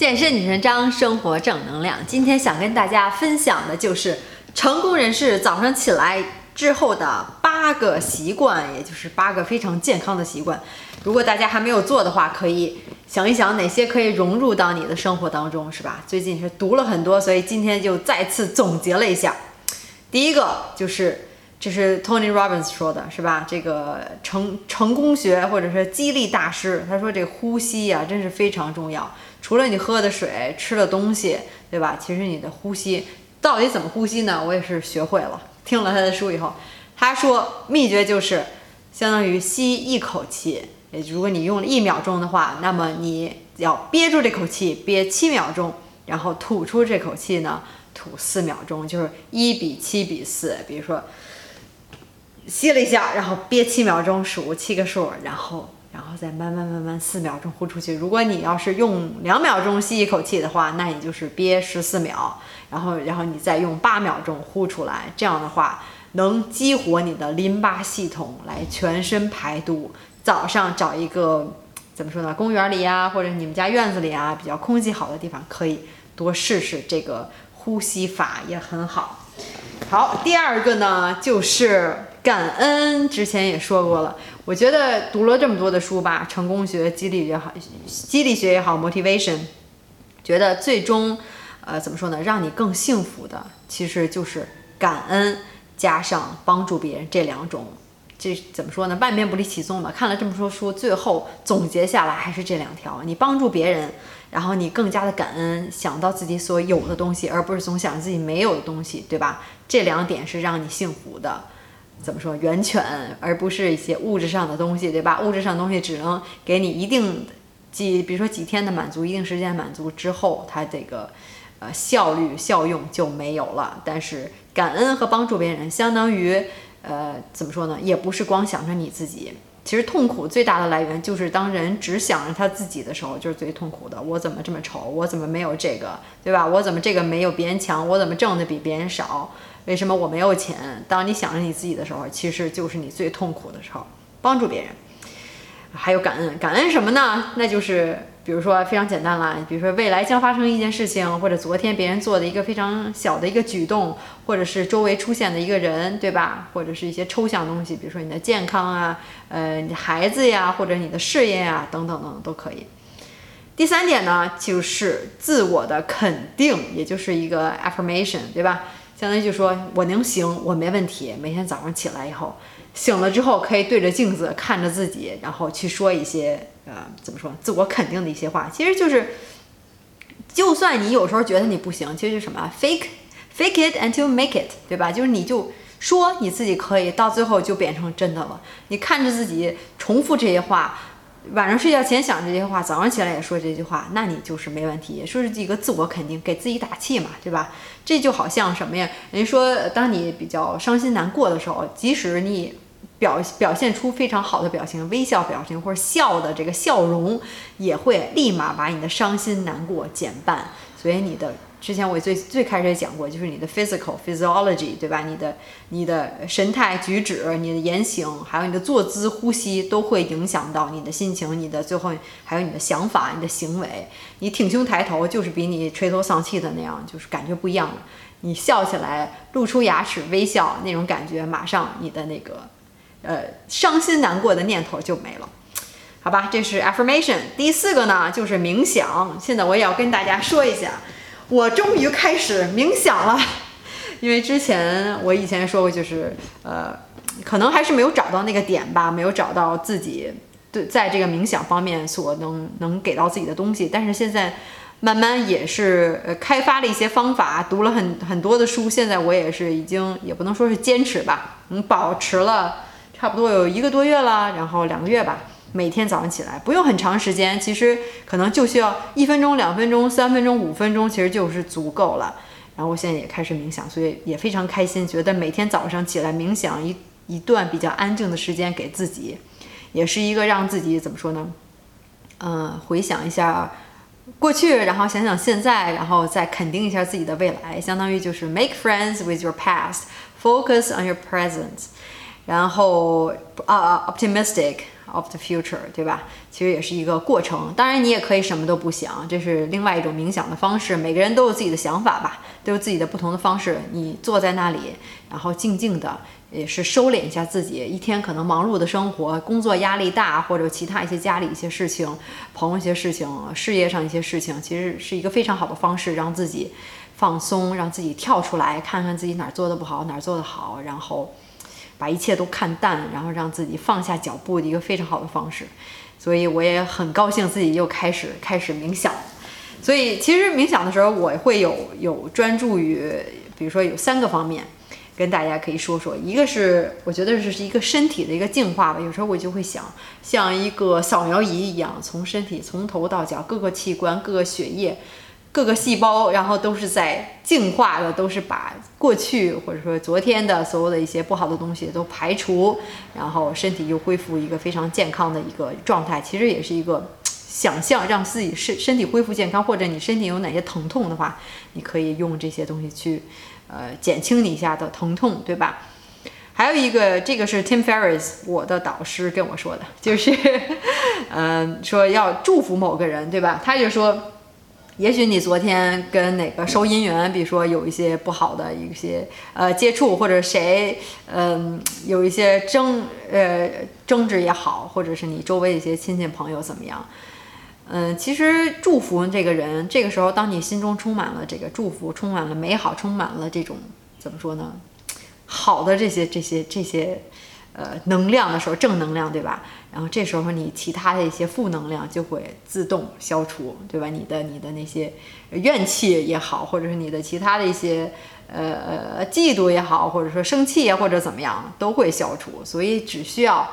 健身女神张，生活正能量。今天想跟大家分享的就是成功人士早上起来之后的八个习惯，也就是八个非常健康的习惯。如果大家还没有做的话，可以想一想哪些可以融入到你的生活当中，是吧？最近是读了很多，所以今天就再次总结了一下。第一个就是，这是 Tony Robbins 说的，是吧？这个成成功学或者是激励大师，他说这呼吸呀、真是非常重要。除了你喝的水、吃的东西，对吧？其实你的呼吸到底怎么呼吸呢？我也是学会了，听了他的书以后，他说秘诀就是相当于吸一口气，也如果你用了一秒钟的话，那么你要憋住这口气，憋七秒钟，然后吐出这口气呢，吐四秒钟，就是一比七比四。比如说吸了一下，然后憋七秒钟，数七个数，然后然后再慢慢慢慢四秒钟呼出去。如果你要是用两秒钟吸一口气的话，那你就是憋十四秒，然后然后你再用八秒钟呼出来。这样的话，能激活你的淋巴系统来全身排毒。早上找一个怎么说呢，公园里呀，或者你们家院子里啊，比较空气好的地方，可以多试试这个呼吸法，也很好。好，第二个呢就是感恩，之前也说过了。我觉得读了这么多的书吧，成功学、激励也好，激励学也好，motivation，觉得最终，呃，怎么说呢，让你更幸福的，其实就是感恩加上帮助别人这两种。这怎么说呢？万变不离其宗吧。看了这么多书，最后总结下来还是这两条：你帮助别人，然后你更加的感恩，想到自己所有的东西，而不是总想自己没有的东西，对吧？这两点是让你幸福的。怎么说？源泉，而不是一些物质上的东西，对吧？物质上的东西只能给你一定几，比如说几天的满足，一定时间满足之后，它这个呃效率效用就没有了。但是感恩和帮助别人，相当于。呃，怎么说呢？也不是光想着你自己。其实痛苦最大的来源就是当人只想着他自己的时候，就是最痛苦的。我怎么这么丑？我怎么没有这个？对吧？我怎么这个没有别人强？我怎么挣的比别人少？为什么我没有钱？当你想着你自己的时候，其实就是你最痛苦的时候。帮助别人，还有感恩。感恩什么呢？那就是。比如说非常简单啦，比如说未来将发生一件事情，或者昨天别人做的一个非常小的一个举动，或者是周围出现的一个人，对吧？或者是一些抽象东西，比如说你的健康啊，呃，你的孩子呀，或者你的事业呀，等等等等都可以。第三点呢，就是自我的肯定，也就是一个 affirmation，对吧？相当于就说我能行，我没问题。每天早上起来以后，醒了之后可以对着镜子看着自己，然后去说一些。呃，怎么说？自我肯定的一些话，其实就是，就算你有时候觉得你不行，其实是什么？fake fake it until make it，对吧？就是你就说你自己可以，到最后就变成真的了。你看着自己重复这些话，晚上睡觉前想这些话，早上起来也说这句话，那你就是没问题，说是一个自我肯定，给自己打气嘛，对吧？这就好像什么呀？人说，当你比较伤心难过的时候，即使你。表表现出非常好的表情，微笑表情或者笑的这个笑容，也会立马把你的伤心难过减半。所以你的之前我最最开始也讲过，就是你的 physical physiology，对吧？你的你的神态举止、你的言行，还有你的坐姿、呼吸，都会影响到你的心情、你的最后还有你的想法、你的行为。你挺胸抬头，就是比你垂头丧气的那样，就是感觉不一样了。你笑起来，露出牙齿微笑那种感觉，马上你的那个。呃，伤心难过的念头就没了，好吧？这是 affirmation。第四个呢，就是冥想。现在我也要跟大家说一下，我终于开始冥想了。因为之前我以前说过，就是呃，可能还是没有找到那个点吧，没有找到自己对在这个冥想方面所能能给到自己的东西。但是现在慢慢也是呃开发了一些方法，读了很很多的书。现在我也是已经也不能说是坚持吧，嗯，保持了。差不多有一个多月了，然后两个月吧。每天早上起来不用很长时间，其实可能就需要一分钟、两分钟、三分钟、五分钟，其实就是足够了。然后我现在也开始冥想，所以也非常开心，觉得每天早上起来冥想一一段比较安静的时间给自己，也是一个让自己怎么说呢？嗯，回想一下过去，然后想想现在，然后再肯定一下自己的未来，相当于就是 make friends with your past，focus on your present。然后啊、optimistic of the future，对吧？其实也是一个过程。当然，你也可以什么都不想，这是另外一种冥想的方式。每个人都有自己的想法吧，都有自己的不同的方式。你坐在那里，然后静静的，也是收敛一下自己一天可能忙碌的生活，工作压力大，或者其他一些家里一些事情，朋友一些事情，事业上一些事情，其实是一个非常好的方式，让自己放松，让自己跳出来，看看自己哪儿做的不好，哪儿做的好，然后。把一切都看淡，然后让自己放下脚步的一个非常好的方式，所以我也很高兴自己又开始开始冥想。所以其实冥想的时候，我会有有专注于，比如说有三个方面，跟大家可以说说。一个是我觉得这是一个身体的一个净化吧，有时候我就会想，像一个扫描仪一样，从身体从头到脚各个器官、各个血液。各个细胞，然后都是在净化的，都是把过去或者说昨天的所有的一些不好的东西都排除，然后身体又恢复一个非常健康的一个状态。其实也是一个想象，让自己身身体恢复健康，或者你身体有哪些疼痛的话，你可以用这些东西去呃减轻你一下的疼痛，对吧？还有一个，这个是 Tim Ferriss 我的导师跟我说的，就是嗯说要祝福某个人，对吧？他就说。也许你昨天跟哪个收银员，比如说有一些不好的一些呃接触，或者谁嗯有一些争呃争执也好，或者是你周围一些亲戚朋友怎么样，嗯，其实祝福这个人，这个时候当你心中充满了这个祝福，充满了美好，充满了这种怎么说呢，好的这些这些这些。呃，能量的时候，正能量，对吧？然后这时候你其他的一些负能量就会自动消除，对吧？你的你的那些怨气也好，或者是你的其他的一些呃呃嫉妒也好，或者说生气呀，或者怎么样，都会消除。所以只需要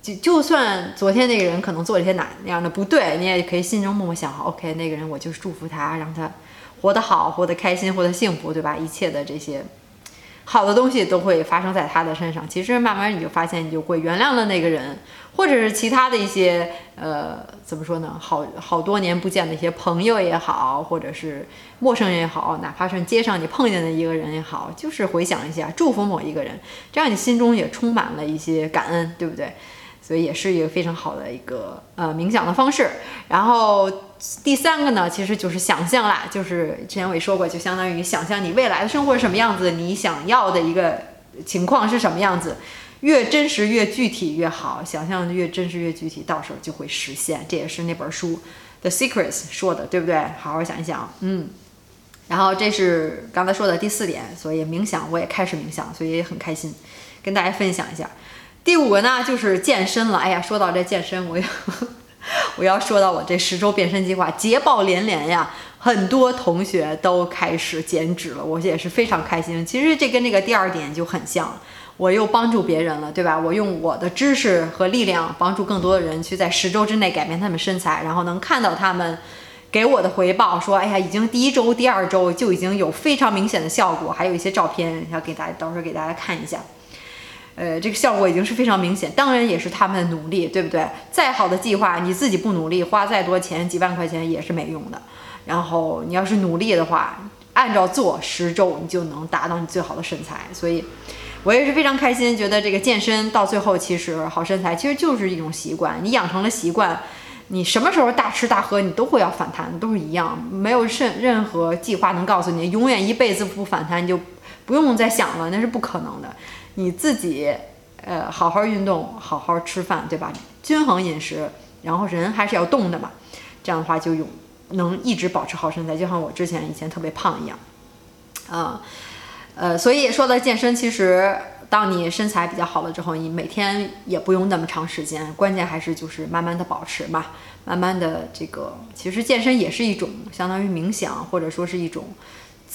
就就算昨天那个人可能做了一些哪那样的不对，你也可以心中默默想，OK，那个人我就是祝福他，让他活得好，活得开心，活得幸福，对吧？一切的这些。好的东西都会发生在他的身上。其实慢慢你就发现，你就会原谅了那个人，或者是其他的一些呃，怎么说呢？好好多年不见的一些朋友也好，或者是陌生人也好，哪怕是街上你碰见的一个人也好，就是回想一下，祝福某一个人，这样你心中也充满了一些感恩，对不对？所以也是一个非常好的一个呃冥想的方式。然后第三个呢，其实就是想象啦，就是之前我也说过，就相当于想象你未来的生活是什么样子，你想要的一个情况是什么样子，越真实越具体越好，想象越真实越具体，到时候就会实现。这也是那本书《The Secrets》说的，对不对？好好想一想，嗯。然后这是刚才说的第四点，所以冥想我也开始冥想，所以也很开心，跟大家分享一下。第五个呢，就是健身了。哎呀，说到这健身，我要我要说到我这十周变身计划，捷报连连呀！很多同学都开始减脂了，我也是非常开心。其实这跟那个第二点就很像，我又帮助别人了，对吧？我用我的知识和力量帮助更多的人去在十周之内改变他们身材，然后能看到他们给我的回报，说哎呀，已经第一周、第二周就已经有非常明显的效果，还有一些照片要给大家，到时候给大家看一下。呃，这个效果已经是非常明显，当然也是他们的努力，对不对？再好的计划，你自己不努力，花再多钱，几万块钱也是没用的。然后你要是努力的话，按照做十周，你就能达到你最好的身材。所以，我也是非常开心，觉得这个健身到最后，其实好身材其实就是一种习惯。你养成了习惯，你什么时候大吃大喝，你都会要反弹，都是一样，没有任任何计划能告诉你永远一辈子不反弹，你就不用再想了，那是不可能的。你自己，呃，好好运动，好好吃饭，对吧？均衡饮食，然后人还是要动的嘛。这样的话就有能一直保持好身材，就像我之前以前特别胖一样，啊，呃，所以说到健身，其实当你身材比较好了之后，你每天也不用那么长时间，关键还是就是慢慢的保持嘛，慢慢的这个，其实健身也是一种相当于冥想，或者说是一种。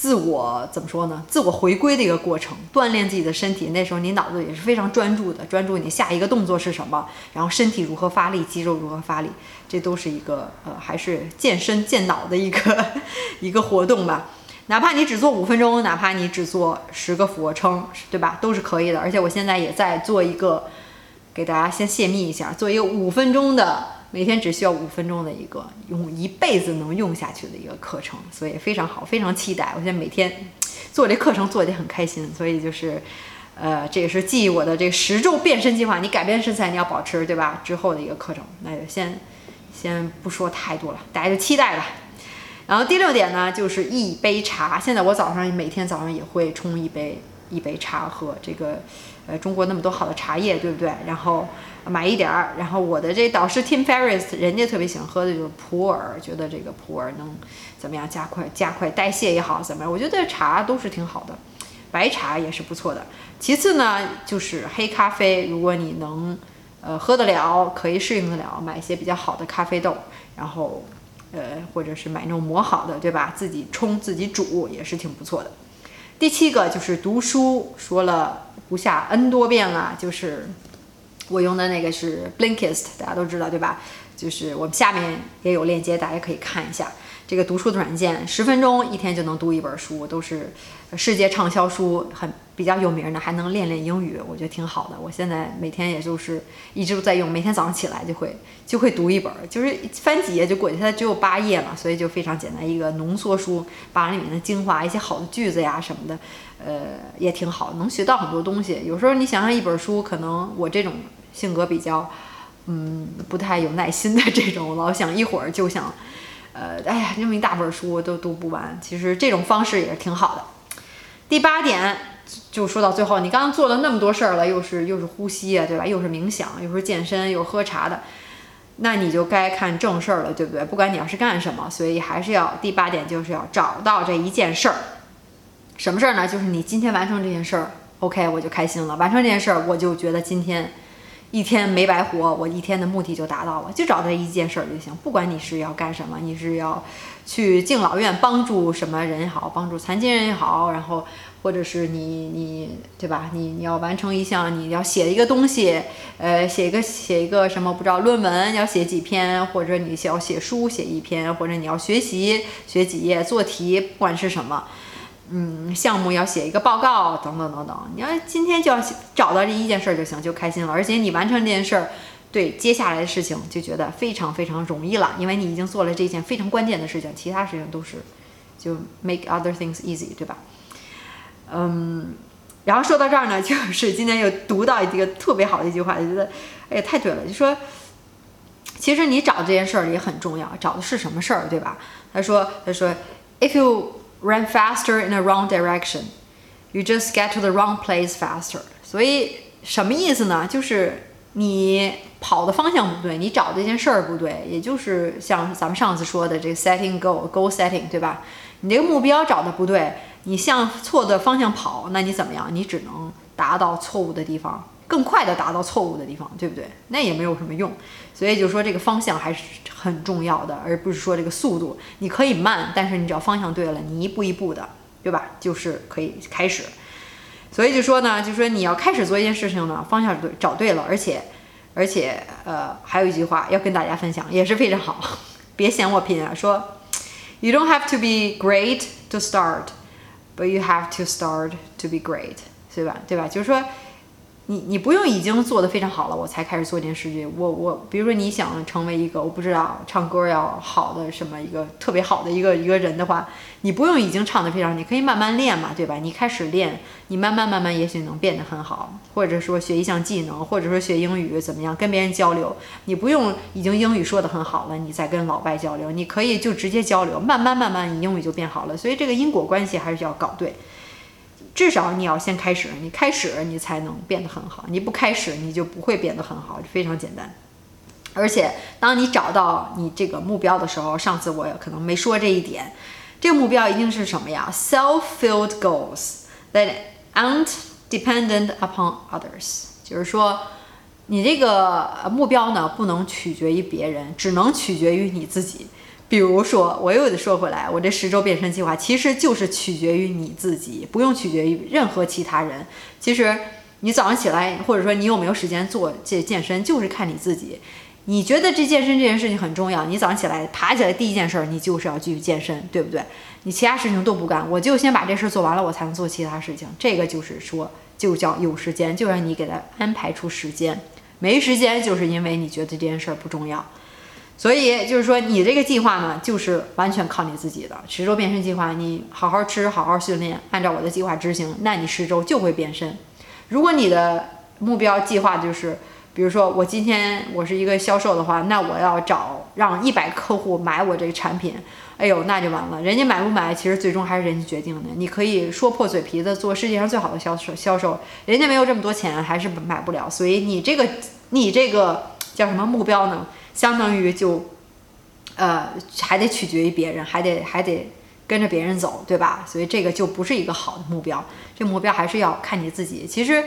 自我怎么说呢？自我回归的一个过程，锻炼自己的身体。那时候你脑子也是非常专注的，专注你下一个动作是什么，然后身体如何发力，肌肉如何发力，这都是一个呃，还是健身健脑的一个 一个活动吧。哪怕你只做五分钟，哪怕你只做十个俯卧撑，对吧？都是可以的。而且我现在也在做一个，给大家先泄密一下，做一个五分钟的。每天只需要五分钟的一个用一辈子能用下去的一个课程，所以非常好，非常期待。我现在每天做这课程做的很开心，所以就是，呃，这也是记我的这个十周变身计划。你改变身材，你要保持，对吧？之后的一个课程，那就先先不说太多了，大家就期待吧。然后第六点呢，就是一杯茶。现在我早上每天早上也会冲一杯一杯茶喝。这个呃，中国那么多好的茶叶，对不对？然后买一点儿。然后我的这导师 Tim Ferriss，人家特别喜欢喝的就是普洱，觉得这个普洱能怎么样加快加快代谢也好，怎么样？我觉得茶都是挺好的。白茶也是不错的。其次呢，就是黑咖啡，如果你能，呃，喝得了，可以适应得了，买一些比较好的咖啡豆，然后，呃，或者是买那种磨好的，对吧？自己冲自己煮也是挺不错的。第七个就是读书，说了不下 N 多遍了，就是我用的那个是 Blinkist，大家都知道对吧？就是我们下面也有链接，大家可以看一下。这个读书的软件，十分钟一天就能读一本书，都是世界畅销书，很比较有名的，还能练练英语，我觉得挺好的。我现在每天也就是一直都在用，每天早上起来就会就会读一本，就是翻几页就过去。它只有八页嘛，所以就非常简单，一个浓缩书，把里面的精华、一些好的句子呀什么的，呃，也挺好，能学到很多东西。有时候你想想一本书，可能我这种性格比较，嗯，不太有耐心的这种，老想一会儿就想。呃，哎呀，那么一大本书都读不完，其实这种方式也是挺好的。第八点就说到最后，你刚刚做了那么多事儿了，又是又是呼吸啊，对吧？又是冥想，又是健身，又是喝茶的，那你就该看正事儿了，对不对？不管你要是干什么，所以还是要第八点就是要找到这一件事儿。什么事儿呢？就是你今天完成这件事儿，OK，我就开心了。完成这件事儿，我就觉得今天。一天没白活，我一天的目的就达到了，就找这一件事儿就行。不管你是要干什么，你是要去敬老院帮助什么人也好，帮助残疾人也好，然后或者是你你对吧？你你要完成一项，你要写一个东西，呃，写一个写一个什么不知道论文要写几篇，或者你要写书写一篇，或者你要学习学几页做题，不管是什么。嗯，项目要写一个报告，等等等等。你要今天就要找到这一件事儿就行，就开心了。而且你完成这件事儿，对接下来的事情就觉得非常非常容易了，因为你已经做了这件非常关键的事情，其他事情都是就 make other things easy，对吧？嗯，然后说到这儿呢，就是今天又读到一个特别好的一句话，就觉得哎呀太对了，就说其实你找这件事儿也很重要，找的是什么事儿，对吧？他说他说 if you Run faster in a wrong direction, you just get to the wrong place faster. 所以什么意思呢？就是你跑的方向不对，你找这件事儿不对，也就是像咱们上次说的这个 setting goal, goal setting，对吧？你这个目标找的不对，你向错的方向跑，那你怎么样？你只能达到错误的地方。更快的达到错误的地方，对不对？那也没有什么用，所以就说这个方向还是很重要的，而不是说这个速度。你可以慢，但是你只要方向对了，你一步一步的，对吧？就是可以开始。所以就说呢，就说你要开始做一件事情呢，方向对找对了，而且而且呃，还有一句话要跟大家分享，也是非常好，别嫌我拼啊，说 You don't have to be great to start, but you have to start to be great，对吧？对吧？就是说。你你不用已经做的非常好了，我才开始做这件事情。我我，比如说你想成为一个我不知道唱歌要好的什么一个特别好的一个一个人的话，你不用已经唱的非常，你可以慢慢练嘛，对吧？你开始练，你慢慢慢慢，也许能变得很好。或者说学一项技能，或者说学英语怎么样，跟别人交流，你不用已经英语说的很好了，你再跟老外交流，你可以就直接交流，慢慢慢慢，你英语就变好了。所以这个因果关系还是要搞对。至少你要先开始，你开始你才能变得很好，你不开始你就不会变得很好，非常简单。而且当你找到你这个目标的时候，上次我可能没说这一点，这个目标一定是什么呀？Self-filled goals that aren't dependent upon others，就是说你这个目标呢不能取决于别人，只能取决于你自己。比如说，我又得说回来，我这十周变身计划其实就是取决于你自己，不用取决于任何其他人。其实你早上起来，或者说你有没有时间做这健身，就是看你自己。你觉得这健身这件事情很重要，你早上起来爬起来第一件事儿，你就是要继续健身，对不对？你其他事情都不干，我就先把这事儿做完了，我才能做其他事情。这个就是说，就叫有时间，就让你给他安排出时间。没时间，就是因为你觉得这件事儿不重要。所以就是说，你这个计划呢，就是完全靠你自己的十周变身计划。你好好吃，好好训练，按照我的计划执行，那你十周就会变身。如果你的目标计划就是，比如说我今天我是一个销售的话，那我要找让一百客户买我这个产品，哎呦，那就完了。人家买不买，其实最终还是人家决定的。你可以说破嘴皮子做世界上最好的销售，销售，人家没有这么多钱，还是买不了。所以你这个你这个叫什么目标呢？相当于就，呃，还得取决于别人，还得还得跟着别人走，对吧？所以这个就不是一个好的目标。这目标还是要看你自己。其实。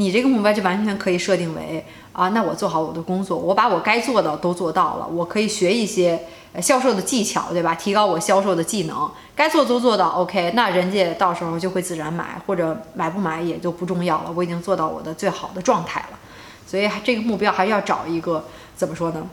你这个目标就完全可以设定为啊，那我做好我的工作，我把我该做的都做到了，我可以学一些销售的技巧，对吧？提高我销售的技能，该做都做到，OK，那人家到时候就会自然买，或者买不买也就不重要了，我已经做到我的最好的状态了。所以这个目标还是要找一个怎么说呢？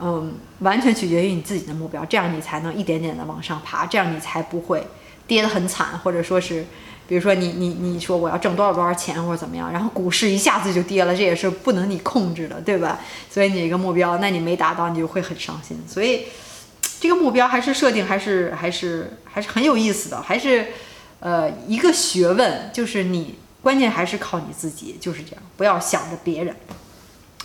嗯，完全取决于你自己的目标，这样你才能一点点的往上爬，这样你才不会跌得很惨，或者说是。比如说你你你说我要挣多少多少钱或者怎么样，然后股市一下子就跌了，这也是不能你控制的，对吧？所以你一个目标，那你没达到，你就会很伤心。所以这个目标还是设定还是还是还是很有意思的，还是呃一个学问，就是你关键还是靠你自己，就是这样，不要想着别人。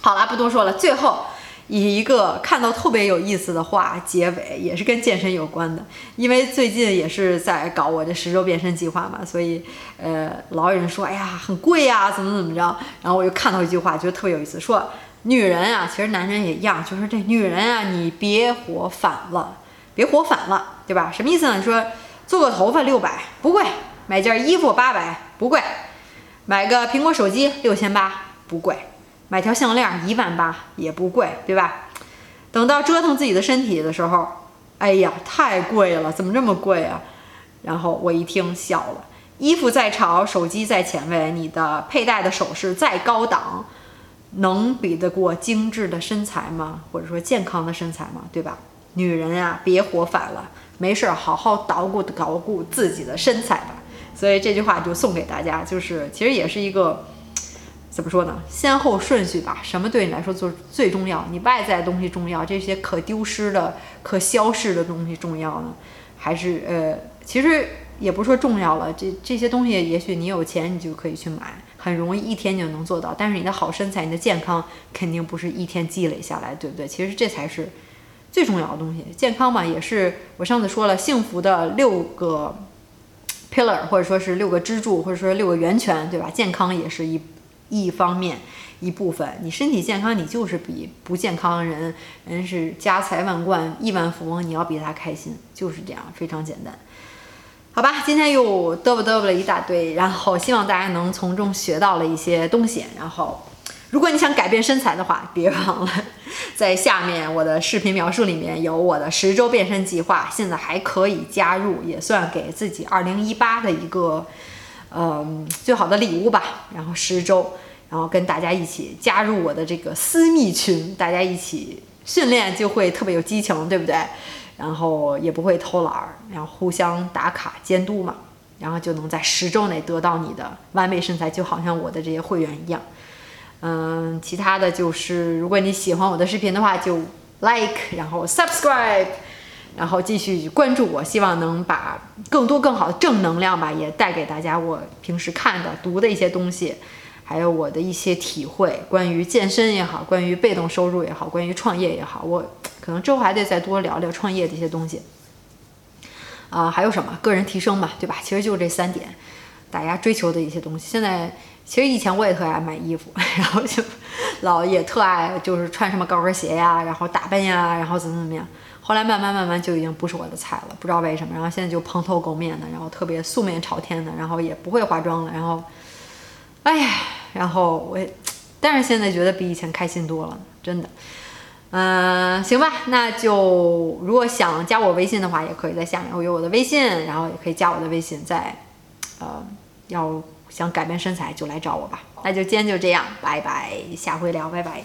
好了，不多说了，最后。以一个看到特别有意思的话结尾，也是跟健身有关的。因为最近也是在搞我的十周变身计划嘛，所以呃，老有人说，哎呀，很贵呀，怎么怎么着。然后我就看到一句话，觉得特别有意思，说女人啊，其实男人也一样，就是这女人啊，你别活反了，别活反了，对吧？什么意思呢？你说做个头发六百不贵，买件衣服八百不贵，买个苹果手机六千八不贵。买条项链一万八也不贵，对吧？等到折腾自己的身体的时候，哎呀，太贵了，怎么这么贵啊？然后我一听笑了。衣服再潮，手机再前卫，你的佩戴的首饰再高档，能比得过精致的身材吗？或者说健康的身材吗？对吧？女人呀，别活反了，没事儿好好捣鼓捣鼓自己的身材吧。所以这句话就送给大家，就是其实也是一个。怎么说呢？先后顺序吧。什么对你来说最最重要？你外在的东西重要，这些可丢失的、可消逝的东西重要呢？还是呃，其实也不是说重要了。这这些东西，也许你有钱，你就可以去买，很容易一天就能做到。但是你的好身材、你的健康，肯定不是一天积累下来，对不对？其实这才是最重要的东西。健康嘛，也是我上次说了，幸福的六个 pillar，或者说是六个支柱，或者说六个源泉，对吧？健康也是一。一方面，一部分，你身体健康，你就是比不健康的人，人是家财万贯、亿万富翁，你要比他开心，就是这样，非常简单。好吧，今天又嘚啵嘚啵了一大堆，然后希望大家能从中学到了一些东西。然后，如果你想改变身材的话，别忘了在下面我的视频描述里面有我的十周变身计划，现在还可以加入，也算给自己二零一八的一个。嗯，最好的礼物吧。然后十周，然后跟大家一起加入我的这个私密群，大家一起训练就会特别有激情，对不对？然后也不会偷懒儿，然后互相打卡监督嘛，然后就能在十周内得到你的完美身材，就好像我的这些会员一样。嗯，其他的就是，如果你喜欢我的视频的话，就 like，然后 subscribe。然后继续关注我，希望能把更多更好的正能量吧，也带给大家。我平时看的、读的一些东西，还有我的一些体会，关于健身也好，关于被动收入也好，关于创业也好，我可能之后还得再多聊聊创业的一些东西。啊，还有什么个人提升嘛，对吧？其实就这三点，大家追求的一些东西。现在其实以前我也特爱买衣服，然后就老也特爱就是穿什么高跟鞋呀，然后打扮呀，然后怎么怎么样。后来慢慢慢慢就已经不是我的菜了，不知道为什么。然后现在就蓬头垢面的，然后特别素面朝天的，然后也不会化妆了。然后，哎呀，然后我，但是现在觉得比以前开心多了，真的。嗯，行吧，那就如果想加我微信的话，也可以在下面我有我的微信，然后也可以加我的微信，在呃要想改变身材就来找我吧。那就今天就这样，拜拜，下回聊，拜拜。